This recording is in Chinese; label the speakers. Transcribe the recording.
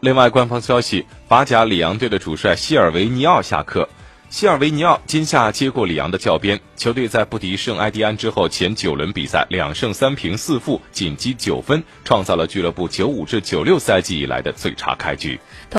Speaker 1: 另外，官方消息，法甲里昂队的主帅希尔维尼奥下课。希尔维尼奥今夏接过里昂的教鞭，球队在不敌圣埃蒂安之后，前九轮比赛两胜三平四负，仅积九分，创造了俱乐部九五至九六赛季以来的最差开局。